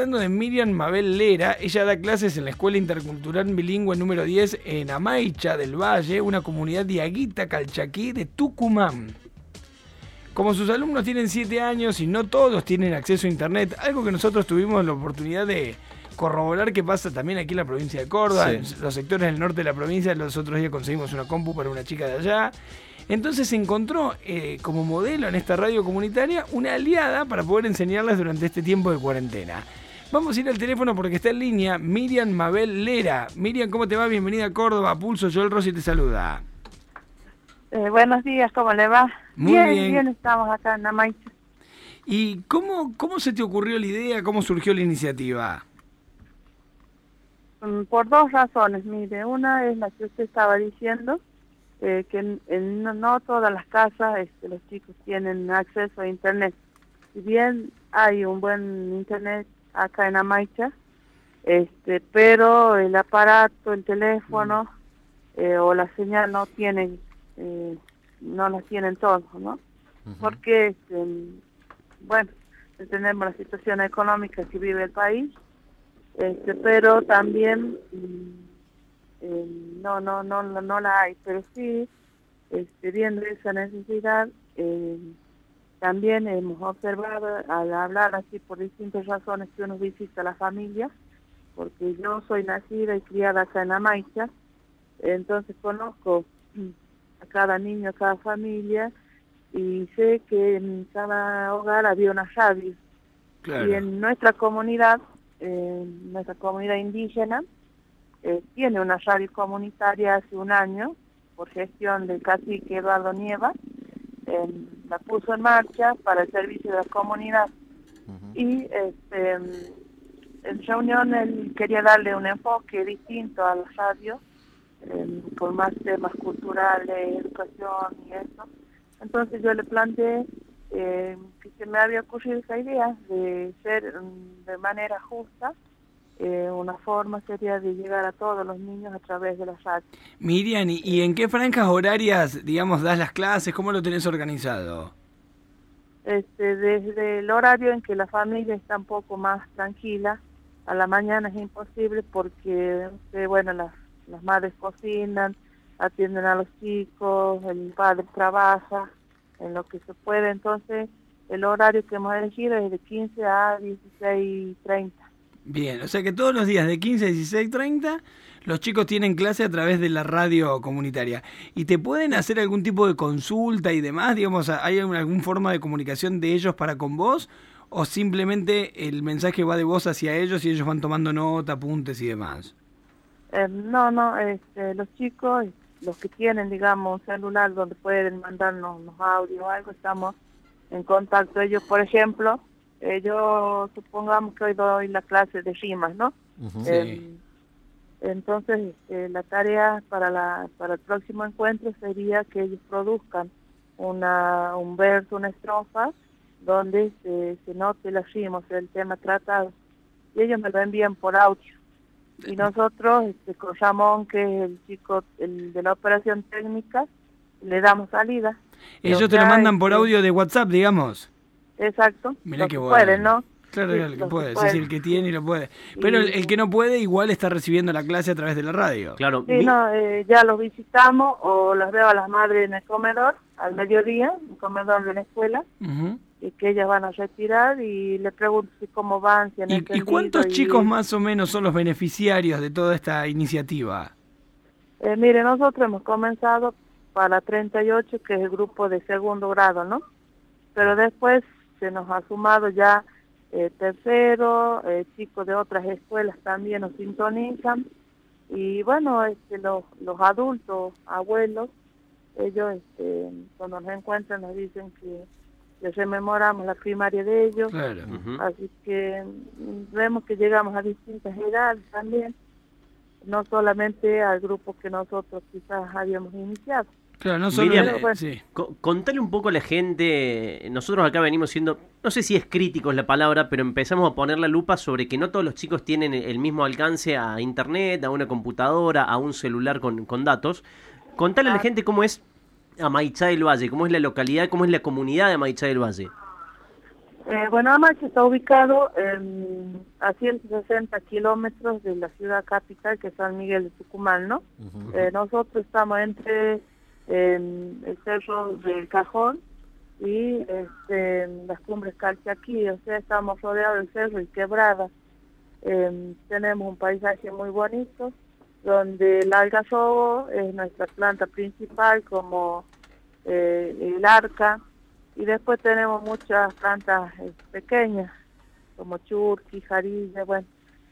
Hablando de Miriam Mabel Lera, ella da clases en la Escuela Intercultural Bilingüe número 10 en Amaicha del Valle, una comunidad diaguita calchaquí de Tucumán. Como sus alumnos tienen 7 años y no todos tienen acceso a internet, algo que nosotros tuvimos la oportunidad de corroborar que pasa también aquí en la provincia de Córdoba, en los sectores del norte de la provincia, los otros días conseguimos una compu para una chica de allá. Entonces se encontró eh, como modelo en esta radio comunitaria una aliada para poder enseñarles durante este tiempo de cuarentena. Vamos a ir al teléfono porque está en línea Miriam Mabel Lera. Miriam, ¿cómo te va? Bienvenida a Córdoba. Pulso, Joel Rossi te saluda. Eh, buenos días, ¿cómo le va? Muy bien, bien. bien, estamos acá en Amaicha. ¿Y cómo, cómo se te ocurrió la idea? ¿Cómo surgió la iniciativa? Mm, Por dos razones, mire, una es la que usted estaba diciendo, eh, que en- en no, no todas las casas este, los chicos tienen acceso a Internet. Si bien hay un buen Internet acá en Amaicha, este, pero el aparato, el teléfono eh, o la señal no tienen, eh, no las tienen todos, ¿no? Porque, este, bueno, entendemos la situación económica que vive el país, este, pero también mm, eh, no, no, no, no, no la hay, pero sí, este, viendo esa necesidad, eh, también hemos observado al hablar así por distintas razones que uno visita a la familia, porque yo soy nacida y criada acá en Amaicha, entonces conozco a cada niño, a cada familia, y sé que en cada hogar había una radio. Y en nuestra comunidad, eh, nuestra comunidad indígena, eh, tiene una radio comunitaria hace un año, por gestión del cacique Eduardo Nieva, eh, la puso en marcha para el servicio de la comunidad. Y este, en reunión él quería darle un enfoque distinto a la radio, eh, con más temas culturales, educación y eso. Entonces yo le planteé eh, que se me había ocurrido esa idea de ser mm, de manera justa. Una forma sería de llegar a todos los niños a través de la radio. Miriam, ¿y, y en qué franjas horarias, digamos, das las clases? ¿Cómo lo tenés organizado? Este, desde el horario en que la familia está un poco más tranquila, a la mañana es imposible porque, eh, bueno, las, las madres cocinan, atienden a los chicos, el padre trabaja en lo que se puede, entonces el horario que hemos elegido es de 15 a 16.30. Bien, o sea que todos los días de 15 a 16.30 los chicos tienen clase a través de la radio comunitaria. ¿Y te pueden hacer algún tipo de consulta y demás? Digamos, ¿hay alguna forma de comunicación de ellos para con vos? ¿O simplemente el mensaje va de vos hacia ellos y ellos van tomando nota, apuntes y demás? Eh, no, no, este, los chicos, los que tienen, digamos, un celular donde pueden mandarnos unos audios o algo, estamos en contacto. Ellos, por ejemplo, eh, yo supongamos que hoy doy la clase de rimas, ¿no? Eh, entonces, eh, la tarea para, la, para el próximo encuentro sería que ellos produzcan una, un verso, una estrofa, donde se, se note las rimas, el tema tratado. Y ellos me lo envían por audio y nosotros este, con Ramón que es el chico el de la operación técnica le damos salida Ellos te lo mandan por este, audio de WhatsApp, digamos. Exacto Mirá lo qué que bueno. pueden, no Claro, Sí, claro, el que que puede, sí, el que tiene y lo puede. Pero el, Y- el que no puede igual está recibiendo la clase a través de la radio. Claro, sí, mi- no, eh, ya los visitamos o las veo a las madres en el comedor al mediodía en el comedor de la escuela Ujú. y que ellas van a retirar y le pregunto si cómo van si han ¿Y, y cuántos y- chicos más o menos son los beneficiarios de toda esta iniciativa? Eh, mire, nosotros hemos comenzado para 38, que es el grupo de segundo grado, ¿no? Pero después se nos ha sumado ya eh, tercero, eh, chicos de otras escuelas también nos sintonizan. Y bueno, este, los, los adultos, abuelos, ellos este, cuando nos encuentran nos dicen que les rememoramos la primaria de ellos. Claro. Así que mm, vemos que llegamos a distintas edades también, no solamente al grupo que nosotros quizás habíamos iniciado. Claro, no solo... Miriam, eh, sí. Contale un poco a la gente, nosotros acá venimos siendo, no sé si es crítico es la palabra, pero empezamos a poner la lupa sobre que no todos los chicos tienen el mismo alcance a internet, a una computadora, a un celular con, con datos. Contale a la Ah. gente cómo es Amaichá del Valle, cómo es la localidad, cómo es la comunidad de Amaichá del Valle. Eh, bueno, Amache está ubicado a 160 kilómetros de la ciudad capital, que es San Miguel de Tucumán, ¿no? Eh, nosotros estamos entre el cerro del Cajón y este, las cumbres Calchaquí, o sea, estamos rodeados del cerro y quebrada. Em, tenemos un paisaje muy bonito, donde el algarrobo es nuestra planta principal, como eh, el arca, y después tenemos muchas plantas eh, pequeñas, como churqui, jarilla, bueno,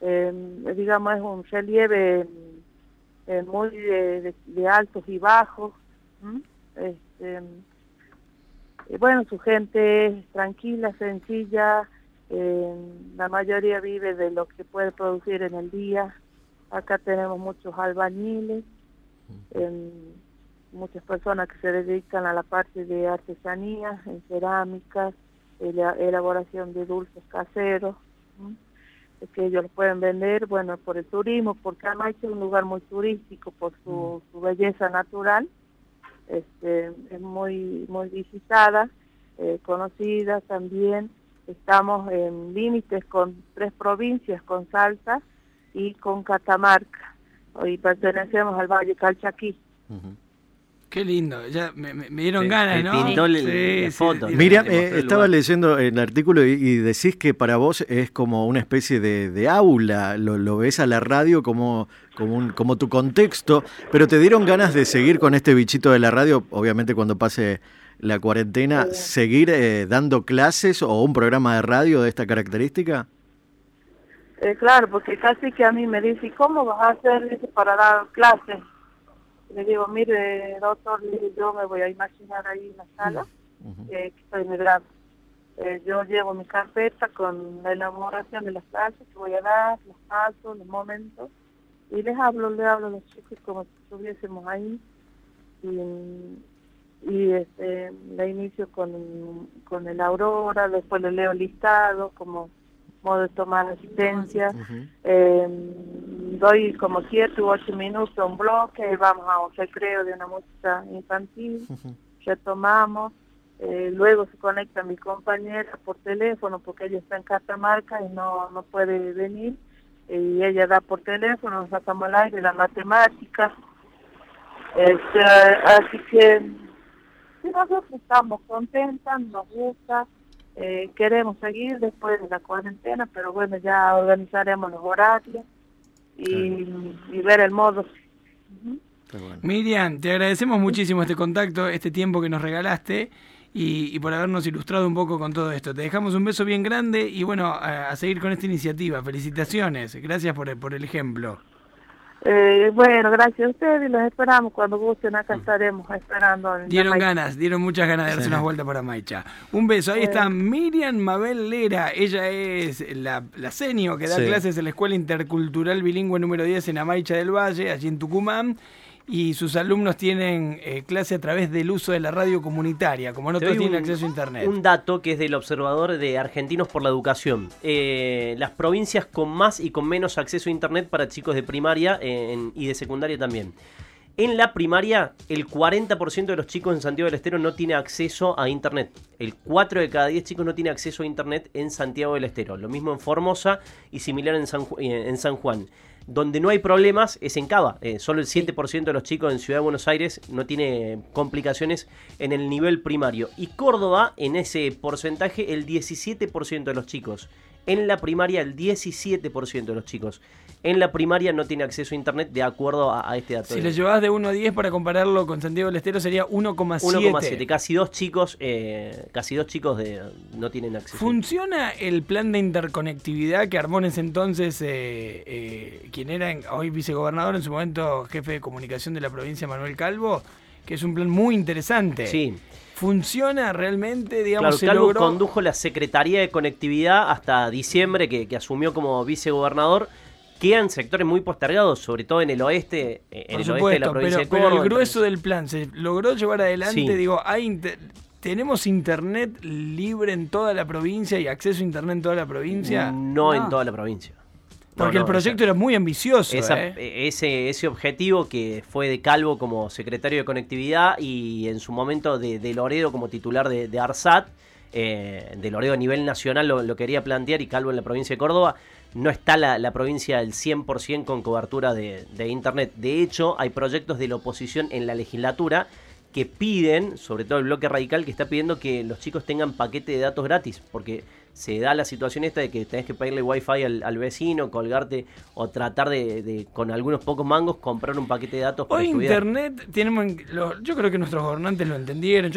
em, digamos es un relieve eh, muy de, altos y bajos. Este, bueno, su gente es tranquila, sencilla, la mayoría vive de lo que puede producir en el día. Acá tenemos muchos albañiles muchas personas que se dedican a la parte de artesanía, en cerámicas, elaboración de dulces caseros, que ellos pueden vender, bueno, por el turismo, porque Amaiche es un lugar muy turístico por su, belleza natural, este, es muy, muy visitada, eh, conocida también. Estamos en límites con tres provincias, con Salta y con Catamarca, y pertenecemos al Valle Calchaquí. Qué lindo, ya me, dieron ganas, ¿no? Pintó sí, foto. Miriam, eh, estaba leyendo el artículo y, decís que para vos es como una especie de, aula, lo, ves a la radio como, como, un, como tu contexto, pero te dieron ganas de seguir con este bichito de la radio, obviamente cuando pase la cuarentena, seguir eh, dando clases o un programa de radio de esta característica? Eh, claro, porque casi que a mí me dice, ¿cómo vas a hacer para dar clases? Le digo, mire, doctor, yo me voy a imaginar ahí en la sala, eh, que estoy en el grado. Eh, yo llevo mi carpeta con la elaboración de las clases que voy a dar, los pasos, los momentos, y les hablo, les hablo a los chicos como si estuviésemos ahí, y, y este, le inicio con, con el Aurora, después le leo listado, como modo de tomar asistencia. Doy como siete u ocho minutos un bloque, vamos a un recreo de una música infantil, retomamos. Eh, luego se conecta mi compañera por teléfono porque ella está en Catamarca y no, no puede venir. Y ella da por teléfono, nos sacamos al aire la matemática. Este, así que nosotros estamos contentas, nos gusta. Eh, queremos seguir después de la cuarentena, pero bueno, ya organizaremos los horarios y, ver el modo. Miriam, te agradecemos muchísimo este contacto, este tiempo que nos regalaste y, por habernos ilustrado un poco con todo esto. Te dejamos un beso bien grande y bueno, a, seguir con esta iniciativa. Felicitaciones, gracias por por el ejemplo. Eh, bueno, gracias a ustedes y los esperamos cuando gusten. Acá mm. estaremos esperando. Dieron ganas, dieron muchas ganas de darse unas vueltas para Maicha. Un beso. Ahí está Miriam Mabel Lera. Ella es la, la senio que da clases en la Escuela Intercultural Bilingüe número 10 en Amaicha del Valle, allí en Tucumán y sus alumnos tienen eh, clase a través del uso de la radio comunitaria, como no todos tienen acceso a Internet. Un dato que es del observador de Argentinos por la Educación. Eh, las provincias con más y con menos acceso a Internet para chicos de primaria y de secundaria también. En la primaria, el 40% de los chicos en Santiago del Estero no tiene acceso a Internet. El 4 de cada 10 chicos no tiene acceso a Internet en Santiago del Estero. Lo mismo en Formosa y similar en San, en San Juan. Donde no hay problemas es en Cava. Eh, solo el 7% de los chicos en Ciudad de Buenos Aires no tiene complicaciones en el nivel primario. Y Córdoba, en ese porcentaje, el 17% de los chicos. En la primaria, el 17% de los chicos en la primaria no tiene acceso a internet de acuerdo a, este dato. Si le llevas de 1 a 10 para compararlo con Santiago del Estero sería 1,7. 1,7. Casi dos chicos, eh, casi dos chicos de, no tienen acceso. ¿Funciona el plan de interconectividad que armó en ese entonces eh, eh, quien era hoy vicegobernador, en su momento jefe de comunicación de la provincia, Manuel Calvo? Que es un plan muy interesante. Sí. ¿Funciona realmente? Digamos, claro, Calvo condujo la Secretaría de Conectividad hasta diciembre, que, que asumió como vicegobernador quedan sectores muy postergados, sobre todo en el oeste, eh, en el oeste de la provincia pero, de Córdoba. Pero el grueso del plan se logró llevar adelante, digo, hay ¿Tenemos internet libre en toda la provincia y acceso a internet en toda la provincia? No, en toda la provincia. Porque el proyecto era muy ambicioso. ¿eh? E, ese, ese objetivo que fue de Calvo como secretario de conectividad y en su momento de, Loredo como titular de, de ARSAT, eh, de Loredo a nivel nacional lo, lo quería plantear y Calvo en la provincia de Córdoba, no está la, la provincia del 100% con cobertura de, de Internet. De hecho, hay proyectos de la oposición en la legislatura que piden, sobre todo el bloque radical, que está pidiendo que los chicos tengan paquete de datos gratis, porque se da la situación esta de que tenés que pedirle wifi al, al vecino, colgarte o tratar de, de, con algunos pocos mangos, comprar un paquete de datos para Hoy estudiar. Internet, tenemos, yo creo que nuestros gobernantes lo entendieron. Yo